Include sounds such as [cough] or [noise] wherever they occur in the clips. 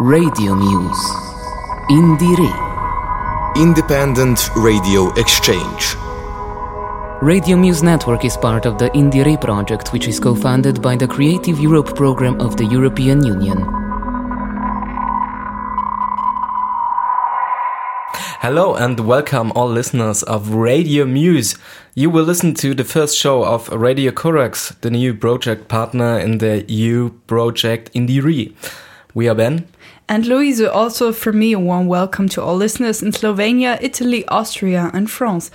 Radio Muse. Indire. Independent Radio Exchange. Radio Muse Network is part of the Indire project, which is co funded by the Creative Europe program of the European Union. Hello and welcome all listeners of Radio Muse. You will listen to the first show of Radio Corax, the new project partner in the EU project Indire. We are Ben. And Louise, also from me, a warm welcome to all listeners in Slovenia, Italy, Austria, and France.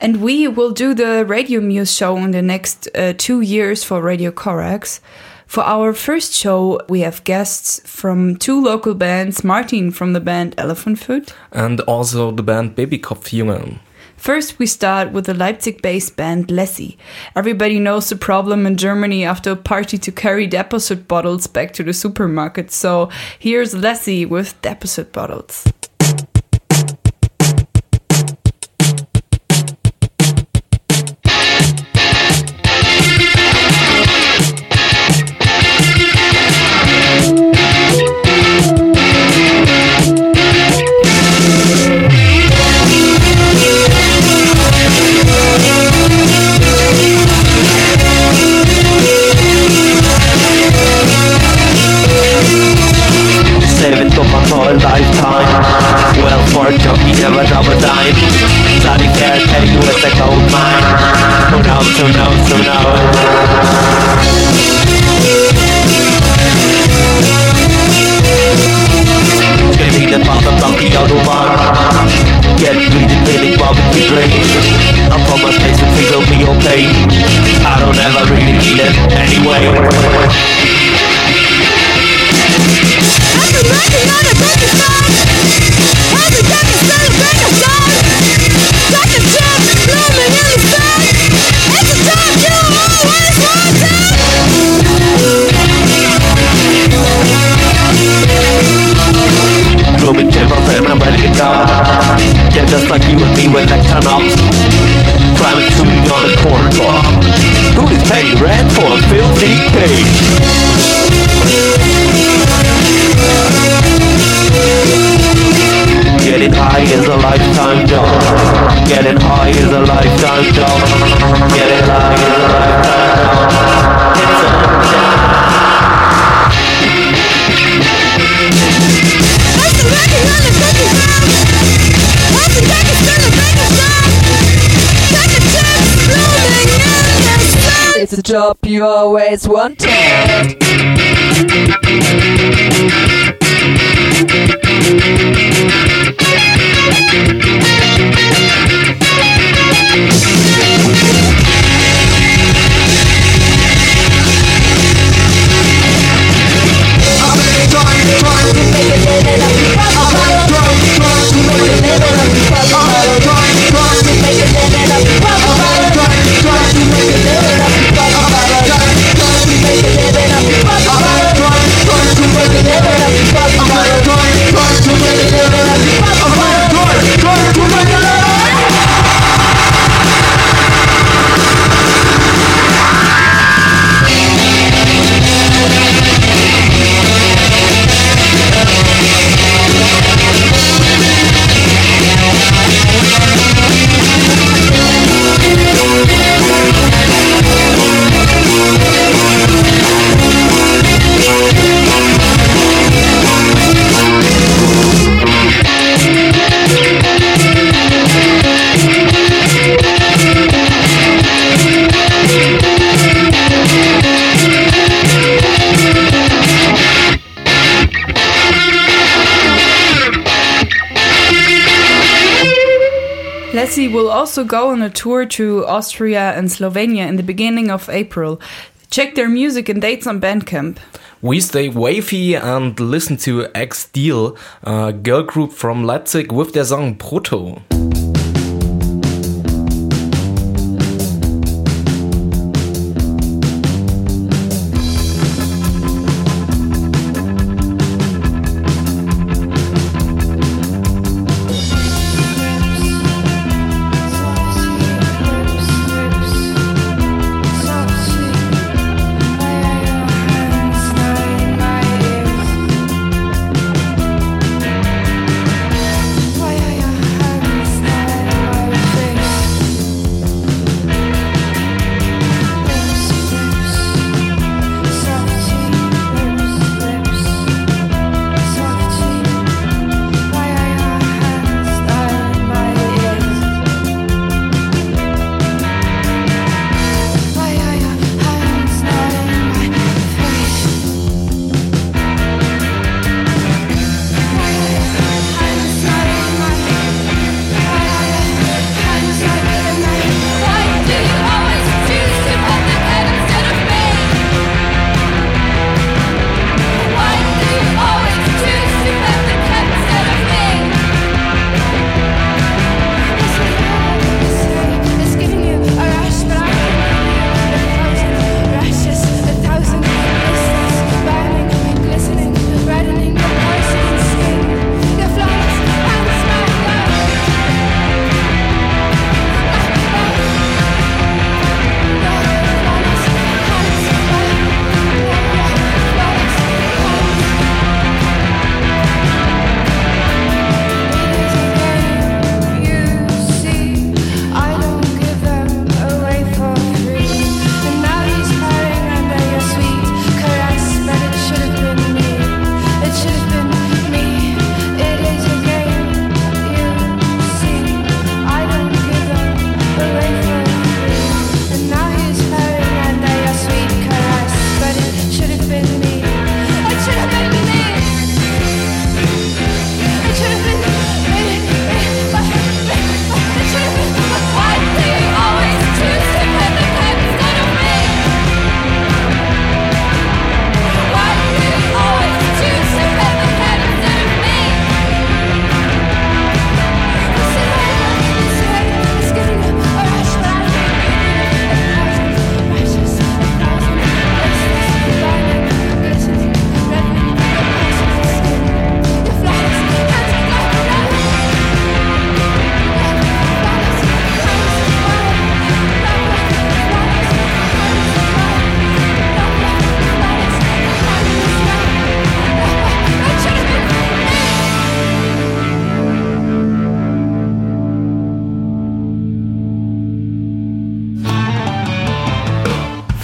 And we will do the Radio Muse show in the next uh, two years for Radio Corax. For our first show, we have guests from two local bands Martin from the band Elephant Foot, And also the band Babykopfjungen. First, we start with the Leipzig based band Lessie. Everybody knows the problem in Germany after a party to carry deposit bottles back to the supermarket. So here's Lessie with deposit bottles. You always wanted. Also go on a tour to Austria and Slovenia in the beginning of April. Check their music and dates on Bandcamp. We stay wavy and listen to X Deal, a girl group from Leipzig with their song Proto.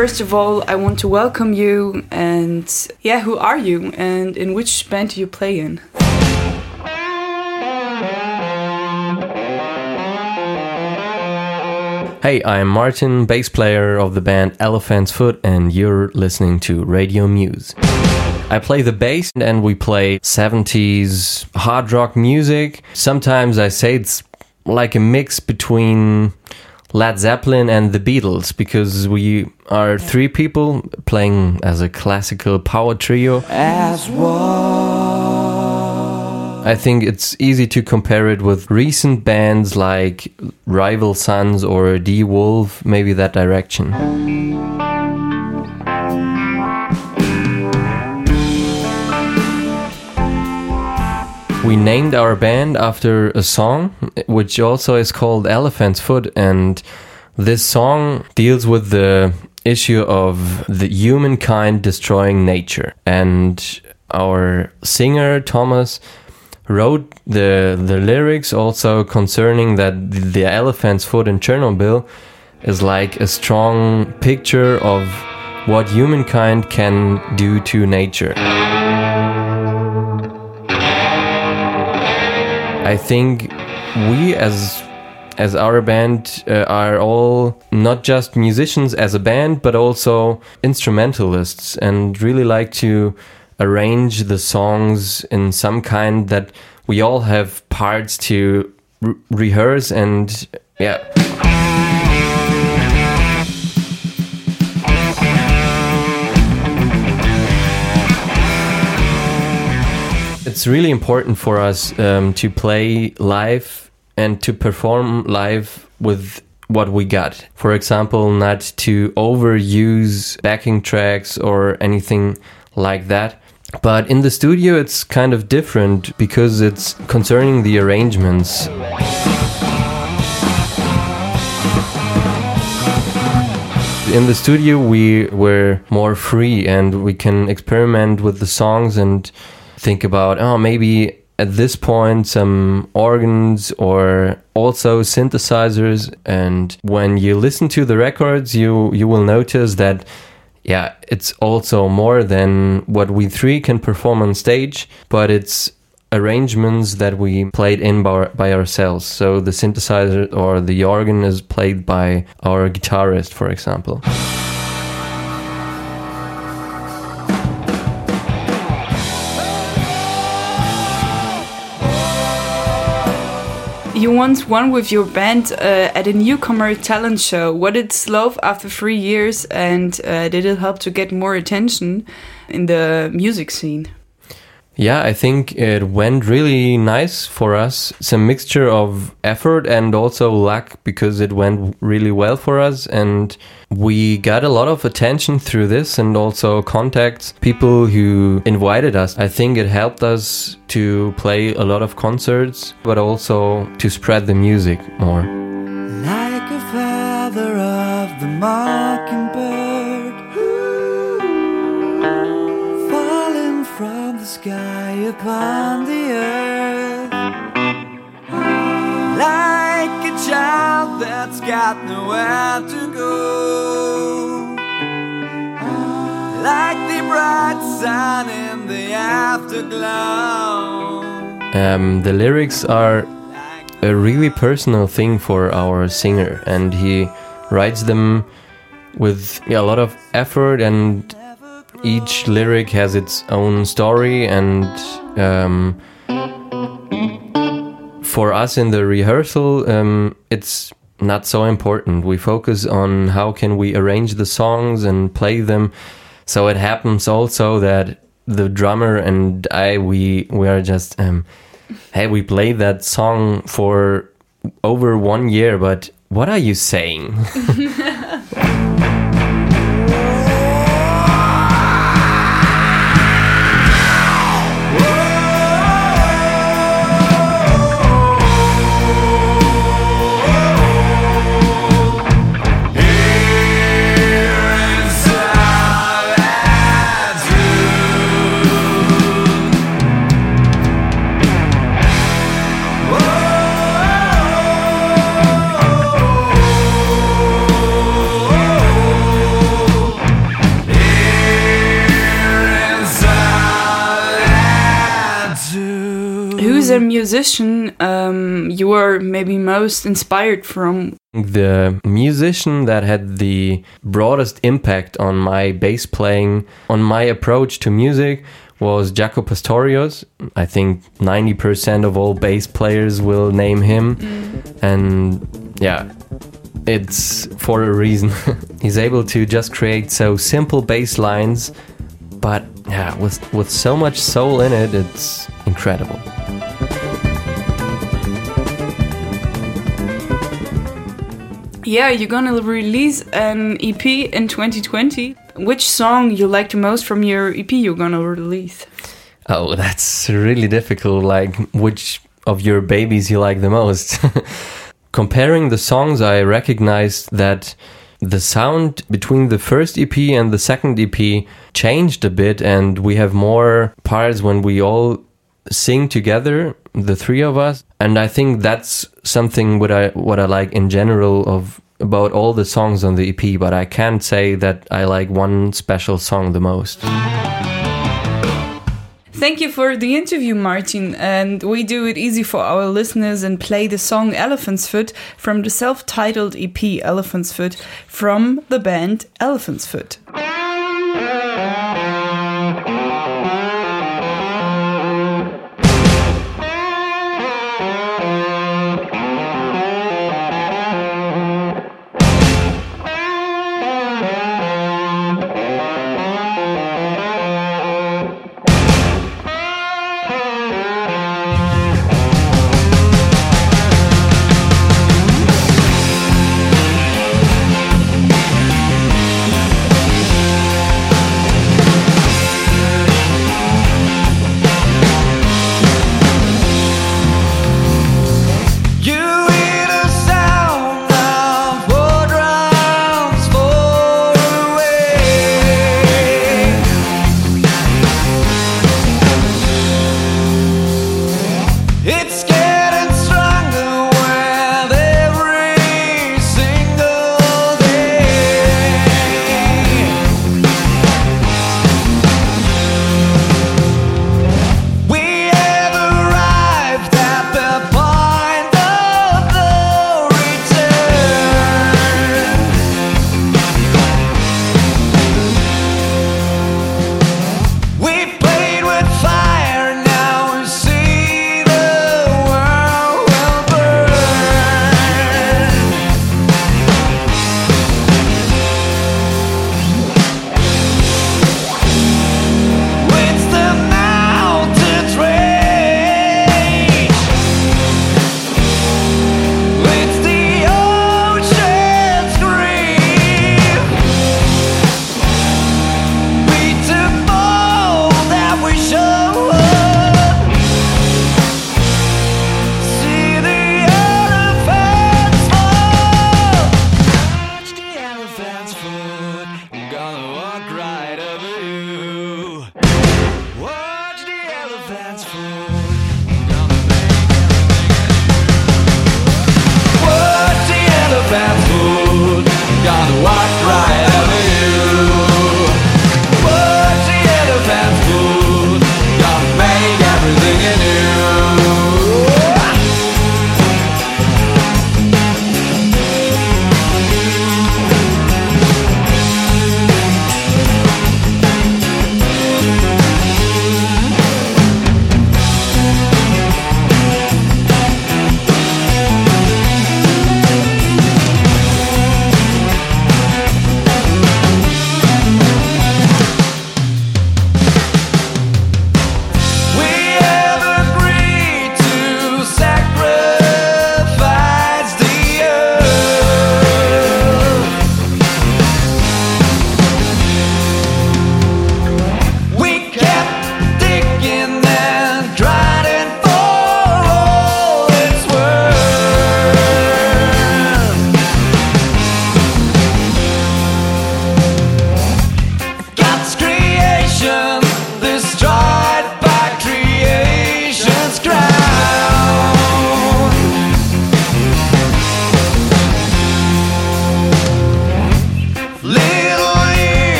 First of all, I want to welcome you. And yeah, who are you? And in which band do you play in? Hey, I'm Martin, bass player of the band Elephant's Foot, and you're listening to Radio Muse. I play the bass and we play 70s hard rock music. Sometimes I say it's like a mix between Led Zeppelin and the Beatles because we are three people playing as a classical power trio. As one. I think it's easy to compare it with recent bands like Rival Sons or DeWolff, maybe that direction. We named our band after a song, which also is called Elephant's Foot, and this song deals with the issue of the humankind destroying nature. And our singer, Thomas, wrote the, the lyrics also concerning that the, elephant's foot in Chernobyl is like a strong picture of what humankind can do to nature. I think we as as our band uh, are all not just musicians as a band but also instrumentalists and really like to arrange the songs in some kind that we all have parts to re- rehearse and yeah It's really important for us um, to play live and to perform live with what we got. For example, not to overuse backing tracks or anything like that. But in the studio, it's kind of different because it's concerning the arrangements. In the studio, we were more free and we can experiment with the songs and think about, oh, maybe at this point some organs or also synthesizers and when you listen to the records you you will notice that yeah it's also more than what we three can perform on stage but it's arrangements that we played in by, by ourselves. So the synthesizer or the organ is played by our guitarist for example You once won with your band uh, at a newcomer talent show. What did Slove after three years, and uh, did it help to get more attention in the music scene? Yeah, I think it went really nice for us. It's a mixture of effort and also luck because it went really well for us. And we got a lot of attention through this and also contacts, people who invited us. I think it helped us to play a lot of concerts, but also to spread the music more. Like a feather of the mockingbird upon the earth. Like a child that's got nowhere to go. Like the bright sun in the afterglow. Um, the lyrics are a really personal thing for our singer, and he writes them with yeah, a lot of effort, and each lyric has its own story. And um, for us in the rehearsal, um, it's not so important. We focus on how can we arrange the songs and play them. So it happens also that the drummer and I we we are just um, hey we played that song for over one year, but what are you saying? [laughs] a musician um, you are maybe most inspired from? The musician that had the broadest impact on my bass playing, on my approach to music, was Jaco Pastorius. I think 90% of all bass players will name him. And yeah, it's for a reason. [laughs] He's able to just create so simple bass lines, but yeah, with, with so much soul in it, it's incredible. Yeah, you're gonna release an EP in 2020. Which song you like the most from your EP you're gonna release? Oh, that's really difficult. Like, which of your babies you like the most? [laughs] Comparing the songs, I recognized that the sound between the first EP and the second EP changed a bit, and we have more parts when we all sing together, the three of us. And I think that's something what I what I like in general of about all the songs on the EP. But I can't say that I like one special song the most. Thank you for the interview, Martin. And we do it easy for our listeners and play the song Elephant's Foot from the self titled EP Elephant's Foot from the band Elephant's Foot.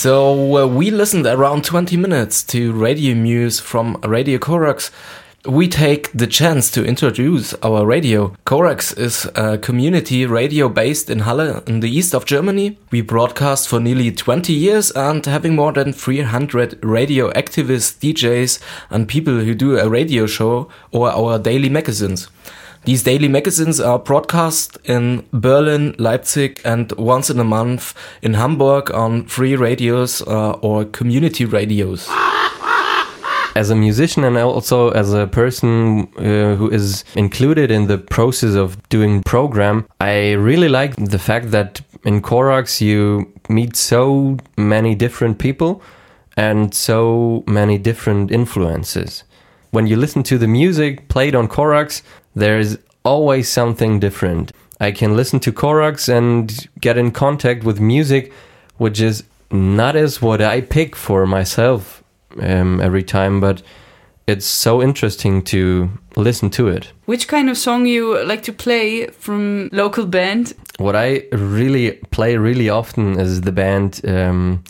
So uh, we listened around 20 minutes to Radio Muse from Radio Corax. We take the chance to introduce our radio. Corax is a community radio based in Halle in the east of Germany. We broadcast for nearly 20 years and having more than 300 radio activists, DJs and people who do a radio show or our daily magazines. These daily magazines are broadcast in Berlin, Leipzig, and once in a month in Hamburg on free radios uh, or community radios. as a musician and also as a person uh, who is included in the process of doing program i really like the fact that in Corax you meet so many different people and so many different influences when you listen to the music played on Corax there's always something different i can listen to Corax and get in contact with music which is not as what i pick for myself um, every time, but it's so interesting to listen to it. Which kind of song you like to play from local band? What I really play really often is the band um,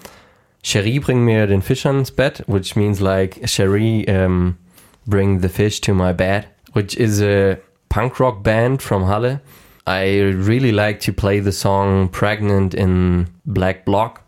Cherie bring mir den Fisch ans Bett, which means like Cherie um, bring the fish to my bed, which is a punk rock band from Halle. I really like to play the song Pregnant in Black Block.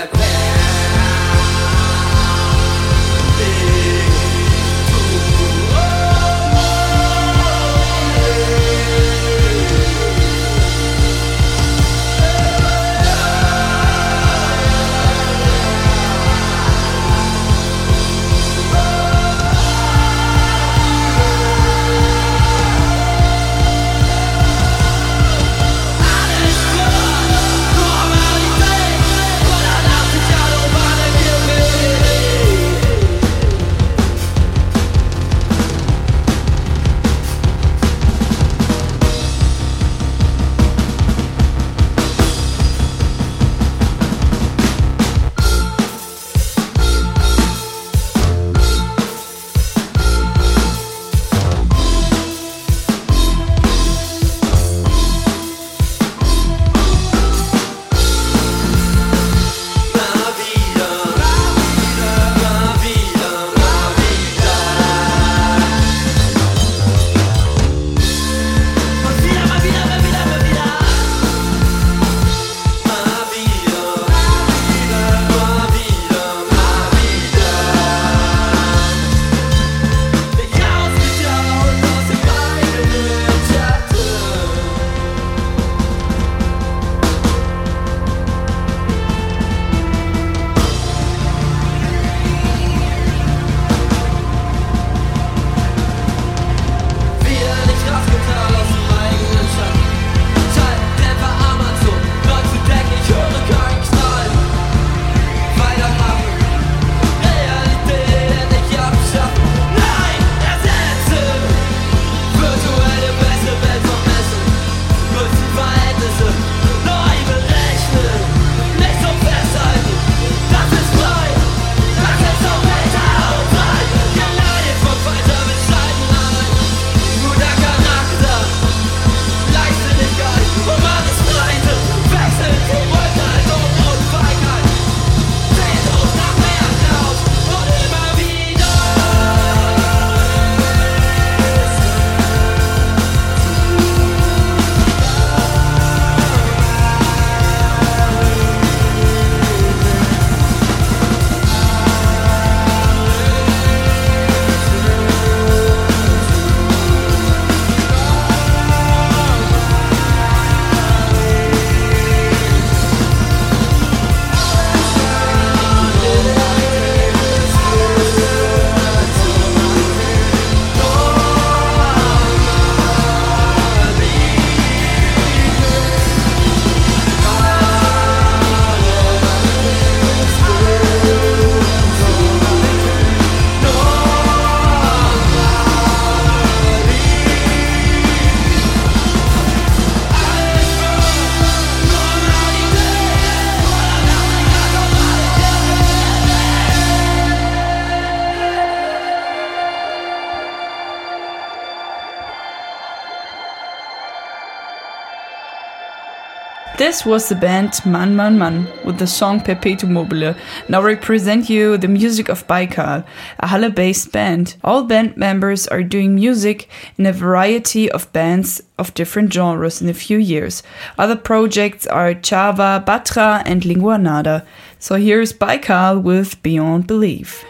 the ground. This was the band Man Man Man with the song Perpetuum Mobile. Now I present you the music of Baikal, a Halle based band. All band members are doing music in a variety of bands of different genres in a few years. Other projects are Chava, Batra, and Lingua Nada. So here's Baikal with Beyond Belief.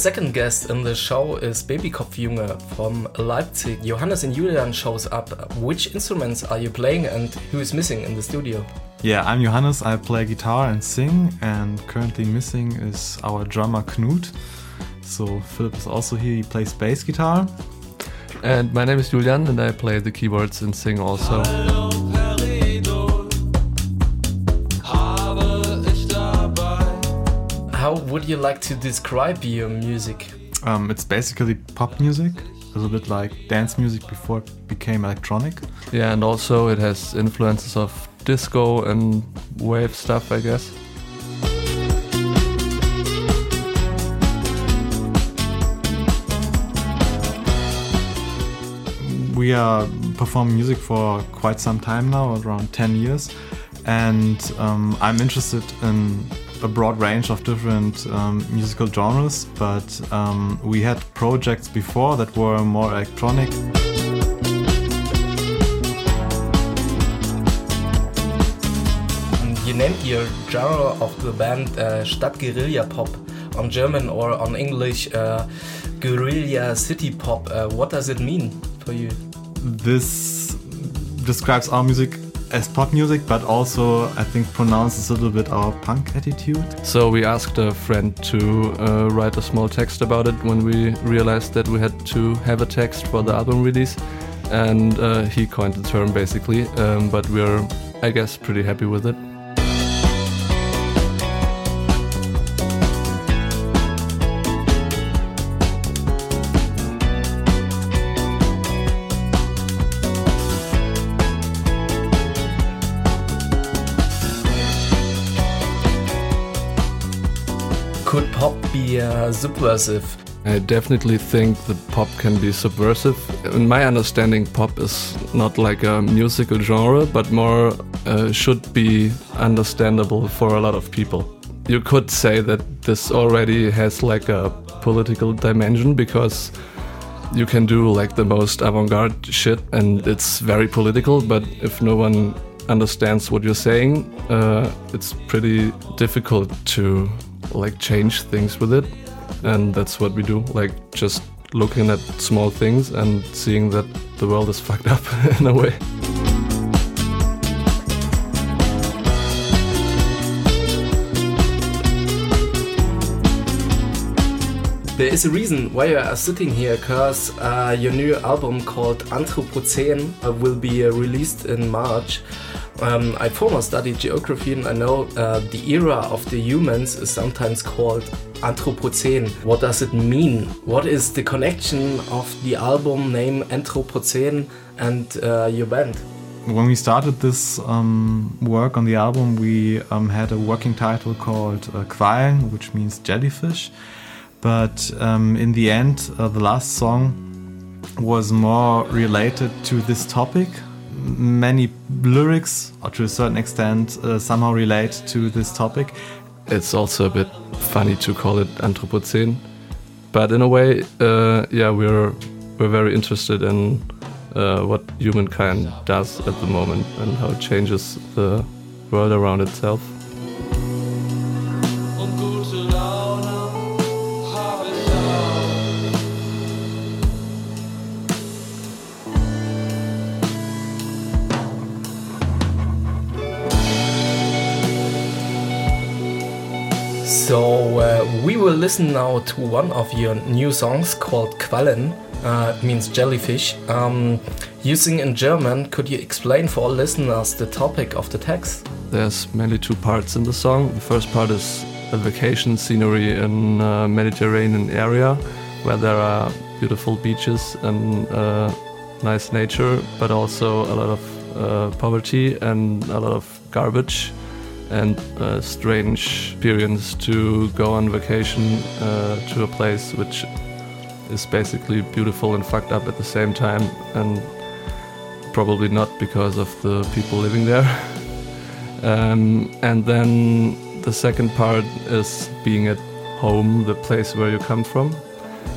Second guest in the show is Babykopfjunge from Leipzig. Johannes and Julian shows up. Which instruments are you playing and who is missing in the studio? Yeah, I'm Johannes. I play guitar and sing, and currently missing is our drummer Knut. So Philip is also here. He plays bass guitar. And my name is Julian, and I play the keyboards and sing also. How would you like to describe your music? Um, it's basically pop music, a little bit like dance music before it became electronic. Yeah, and also it has influences of disco and wave stuff, I guess. We are performing music for quite some time now, around 10 years, and um, I'm interested in a broad range of different um, musical genres, but um, we had projects before that were more electronic. You named your genre of the band uh, Stadtguerilla Pop on German or on English uh, Guerrilla City Pop. Uh, what does it mean for you? This describes our music as pop music, but also I think pronounces a little bit our punk attitude. So we asked a friend to uh, write a small text about it when we realized that we had to have a text for the album release. And uh, he coined the term basically, um, but we're, I guess, pretty happy with it. Be uh, subversive? I definitely think that pop can be subversive. In my understanding, pop is not like a musical genre, but more uh, should be understandable for a lot of people. You could say that this already has like a political dimension because you can do like the most avant-garde shit and it's very political but if no one understands what you're saying uh, it's pretty difficult to like change things with it and that's what we do like just looking at small things and seeing that the world is [laughs] fucked up in a way There is a reason why you are sitting here, because uh, your new album called Anthropocene uh, will be uh, released in March. Um, I former studied geography and I know uh, the era of the humans is sometimes called Anthropocene. What does it mean? What is the connection of the album name Anthropocene and uh, your band? When we started this um, work on the album, we um, had a working title called uh, Quallen, which means jellyfish. But um, in the end, uh, the last song was more related to this topic. Many lyrics, or to a certain extent, uh, somehow relate to this topic. it's also a bit funny to call it Anthropocene, but in a way, uh, yeah, we're we're very interested in uh, what humankind does at the moment and how it changes the world around itself. So uh, we will listen now to one of your new songs called Quallen. Uh, it means jellyfish. Um, using in German, could you explain for all listeners the topic of the text? There's mainly two parts in the song. The first part is a vacation scenery in a Mediterranean area where there are beautiful beaches and uh, nice nature, but also a lot of uh, poverty and a lot of garbage and a strange experience to go on vacation uh, to a place which is basically beautiful and fucked up at the same time and probably not because of the people living there. [laughs] Um, and then the second part is being at home, the place where you come from,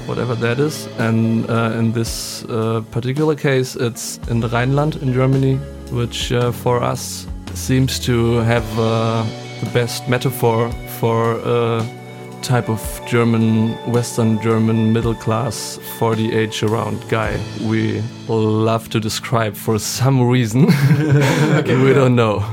whatever that is. And uh, in this uh, particular case, it's in the Rhineland in Germany, which uh, for us seems to have uh, the best metaphor for a type of German, Western German middle class, 40 age around guy we love to describe for some reason. [laughs] we don't know.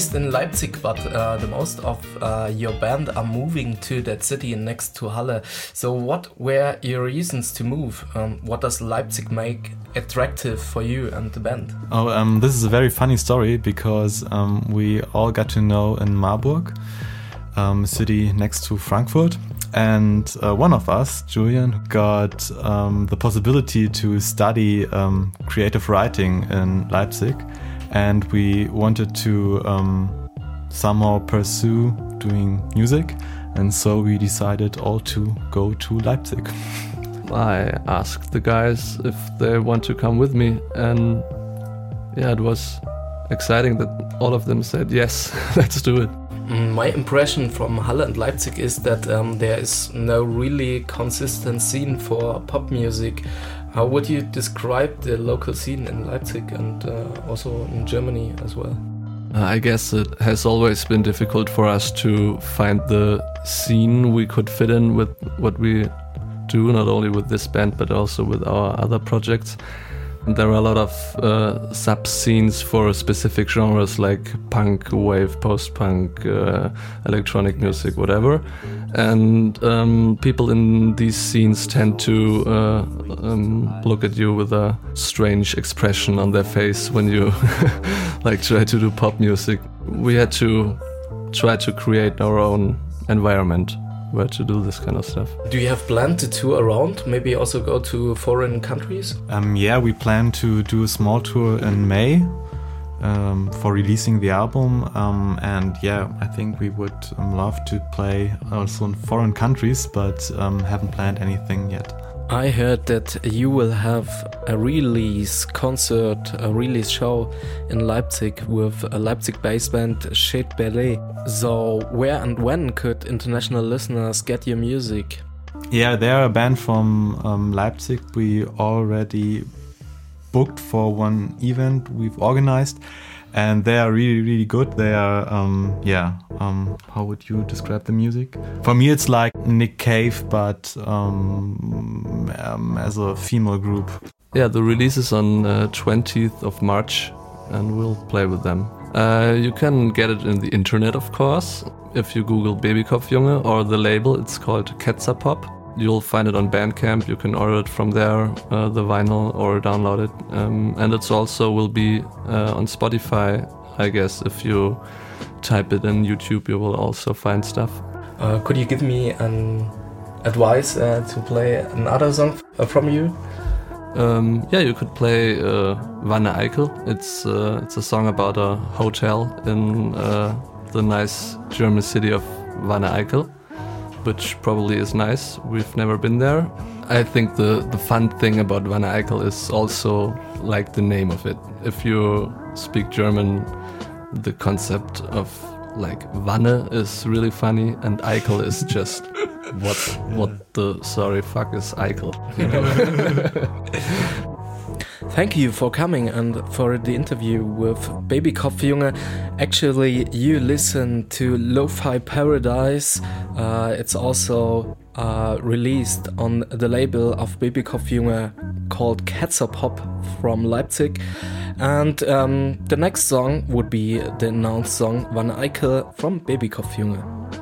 Based in Leipzig, but uh, the most of uh, your band are moving to that city next to Halle. So, what were your reasons to move? Um, what does Leipzig make attractive for you and the band? Oh, um, this is a very funny story because um, we all got to know in Marburg, um, city next to Frankfurt. And uh, one of us, Julian, got um, the possibility to study um, creative writing in Leipzig. And we wanted to um, somehow pursue doing music. And so we decided all to go to Leipzig. [laughs] I asked the guys if they want to come with me, and yeah, it was exciting that all of them said yes, [laughs] let's do it. Mm, My impression from Halle and Leipzig is that um, there is no really consistent scene for pop music. How would you describe the local scene in Leipzig and uh, also in Germany as well? Uh, I guess it has always been difficult for us to find the scene we could fit in with what we do, not only with this band but also with our other projects. There are a lot of uh, sub scenes for specific genres like punk, wave, post punk, uh, electronic music, whatever. And um, people in these scenes tend to uh, um, look at you with a strange expression on their face when you [laughs] like try to do pop music. We had to try to create our own environment where to do this kind of stuff. Do you have planned to tour around? Maybe also go to foreign countries? Um, yeah, we plan to do a small tour in May um, for releasing the album. Um, and yeah, I think we would um, love to play also in foreign countries, but um, haven't planned anything yet. I heard that you will have a release concert, a release show in Leipzig with a Leipzig based band Shade Ballet. So, where and when could international listeners get your music? Yeah, they're a band from um, Leipzig. We already booked for one event we've organized, and they are really, really good. They are, um, yeah, um, how would you describe the music? For me, it's like Nick Cave, but um, um, as a female group. Yeah, the release is on uh, 20th of March, and we'll play with them. Uh, you can get it in the internet, of course. If you Google Babykopfjunge or the label, it's called Ketzer Pop. You'll find it on Bandcamp. You can order it from there, uh, the vinyl, or download it. Um, and it's also will be uh, on Spotify, I guess. If you type it in YouTube, you will also find stuff. Uh, could you give me an advice uh, to play another song from you? Um, yeah, you could play uh, Wanne Eickel. It's uh, it's a song about a hotel in uh, the nice German city of Wanne Eickel, which probably is nice. We've never been there. I think the the fun thing about Wanne Eickel is also like the name of it. If you speak German, the concept of like Wanne is really funny, and Eickel is [laughs] just what what the sorry fuck is Eickel. You know? [laughs] Thank you for coming and for the interview with Baby Kopfjunge. Actually, you listen to Lo-Fi Paradise. Uh, it's also uh, released on the label of Baby Kopfjunge called Ketzer Pop from Leipzig. And um, the next song would be the announced song Wanne Eickel from Baby Kopfjunge.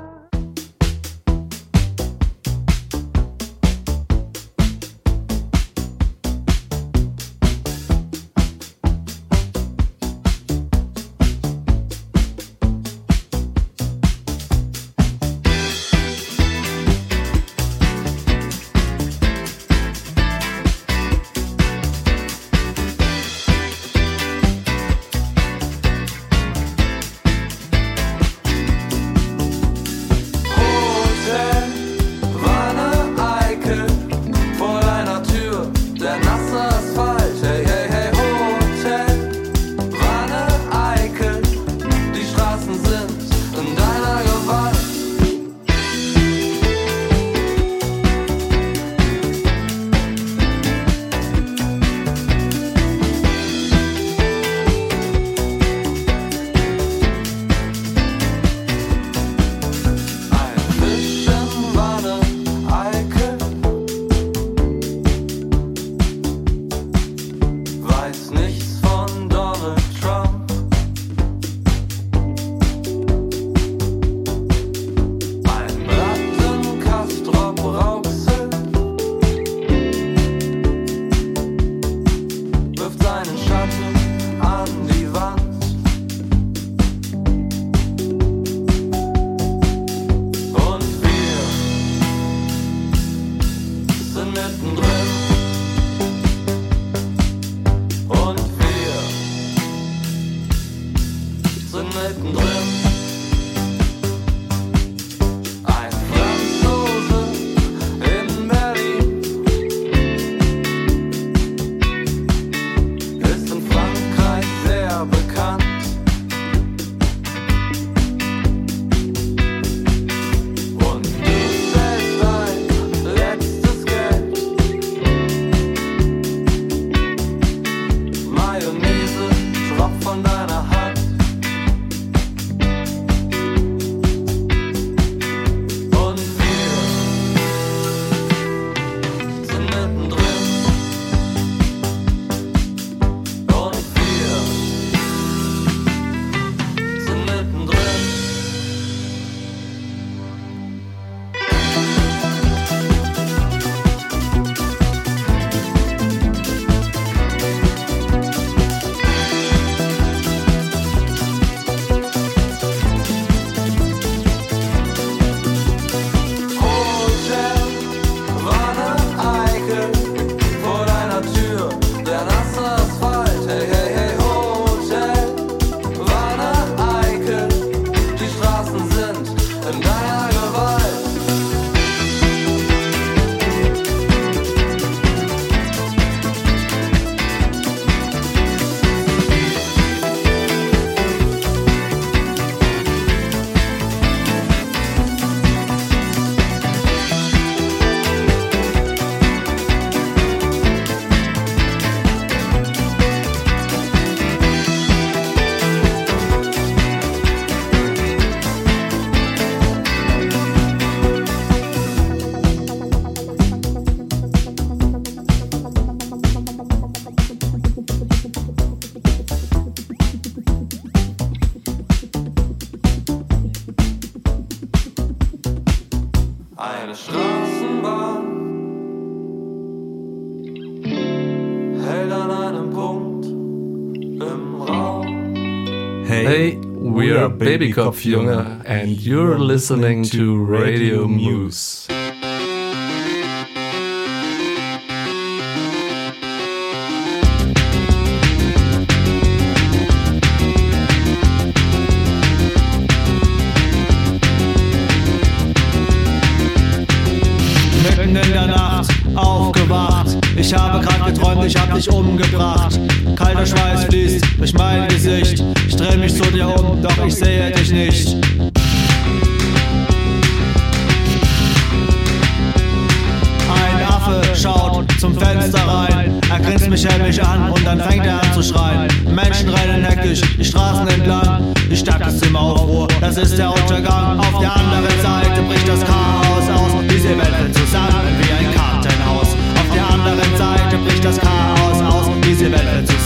We are Baby Kopf Junge, and you're listening to Radio Muse. les événements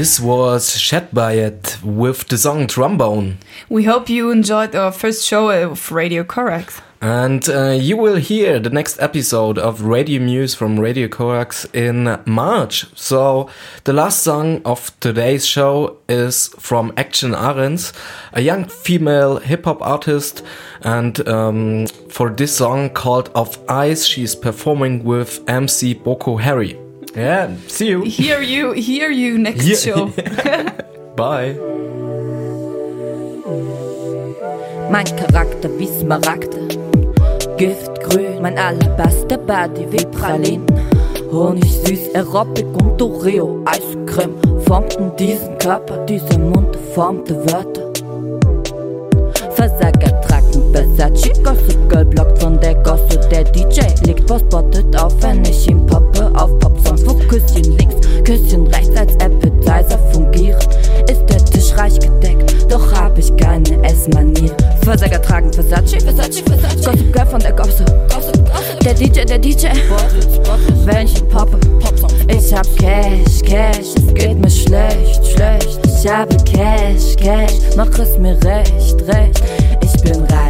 This was Shed by It with the song Trombone. We hope you enjoyed our first show of Radio Corax. And uh, you will hear the next episode of Radio Muse from Radio Corax in March. So, the last song of today's show is from Action Arens, a young female hip hop artist. And um, for this song called Of Ice, she's performing with MC Boko Harry. Yeah, see you. Hear you, hear you next Yeah. show. [laughs] Bye. Mein Charakter wie Smaragde, Giftgrün, mein allerbester Body wie Pralinen. Honig süß, Aerobic und Oreo, Eiscreme formten diesen Körper, dieser Mund formte Wörter. Versager Versace, Gossip Girl blockt von der Gosse, der DJ legt was bottet auf, wenn ich ihn poppe. Auf Popsongs, wo Küsschen links, Küsschen rechts als Appetizer fungieren. Ist der Tisch reich gedeckt, doch hab ich keine Essmanier. Versager tragen Versace, Versace, Versace, Gossip Girl von der Gosse, der DJ, der DJ, wenn ich ihn poppe, ich hab Cash, Cash, es geht mir schlecht, schlecht. Ich habe Cash, Cash, mach es mir recht, recht. Ich bin reich,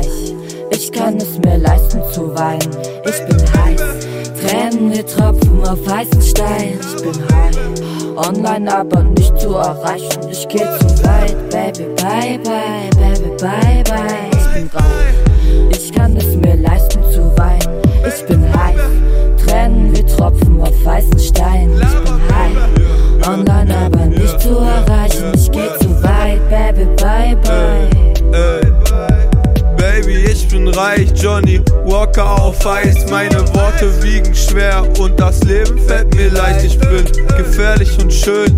ich kann es mir leisten zu weinen. Ich bin heiß, Tränen, die tropfen auf heißen Stein. Ich bin high, online aber nicht zu erreichen. Ich geh zu weit, Baby, bye, bye, Baby, bye, bye. Ich bin reich, ich kann es mir leisten zu weinen. Ich bin heiß, Tränen wie Tropfen auf weißen Stein. Ich bin high, online aber nicht zu erreichen. Ich geh zu weit, Baby, bye, bye. Baby, ich bin reich, Johnny Walker auf Eis. Meine Worte wiegen schwer und das Leben fällt mir leicht. Ich bin gefährlich und schön,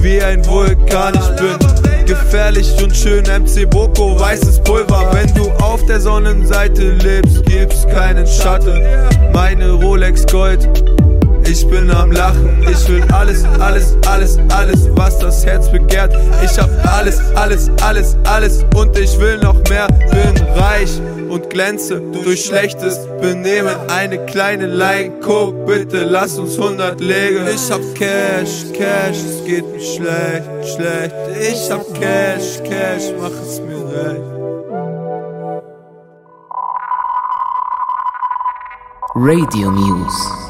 wie ein Vulkan. Ich bin gefährlich und schön, MC Boko, weißes Pulver. Wenn du auf der Sonnenseite lebst, gibt's keinen Schatten. Meine Rolex Gold. Ich bin am Lachen, ich will alles, alles, alles, alles, was das Herz begehrt. Ich hab alles, alles, alles, alles und ich will noch mehr. Bin reich und glänze durch schlechtes Benehmen. Eine kleine Line bitte lass uns 100 legen. Ich hab Cash, Cash, es geht mir schlecht, schlecht. Ich hab Cash, Cash, mach es mir recht. Radio Muse.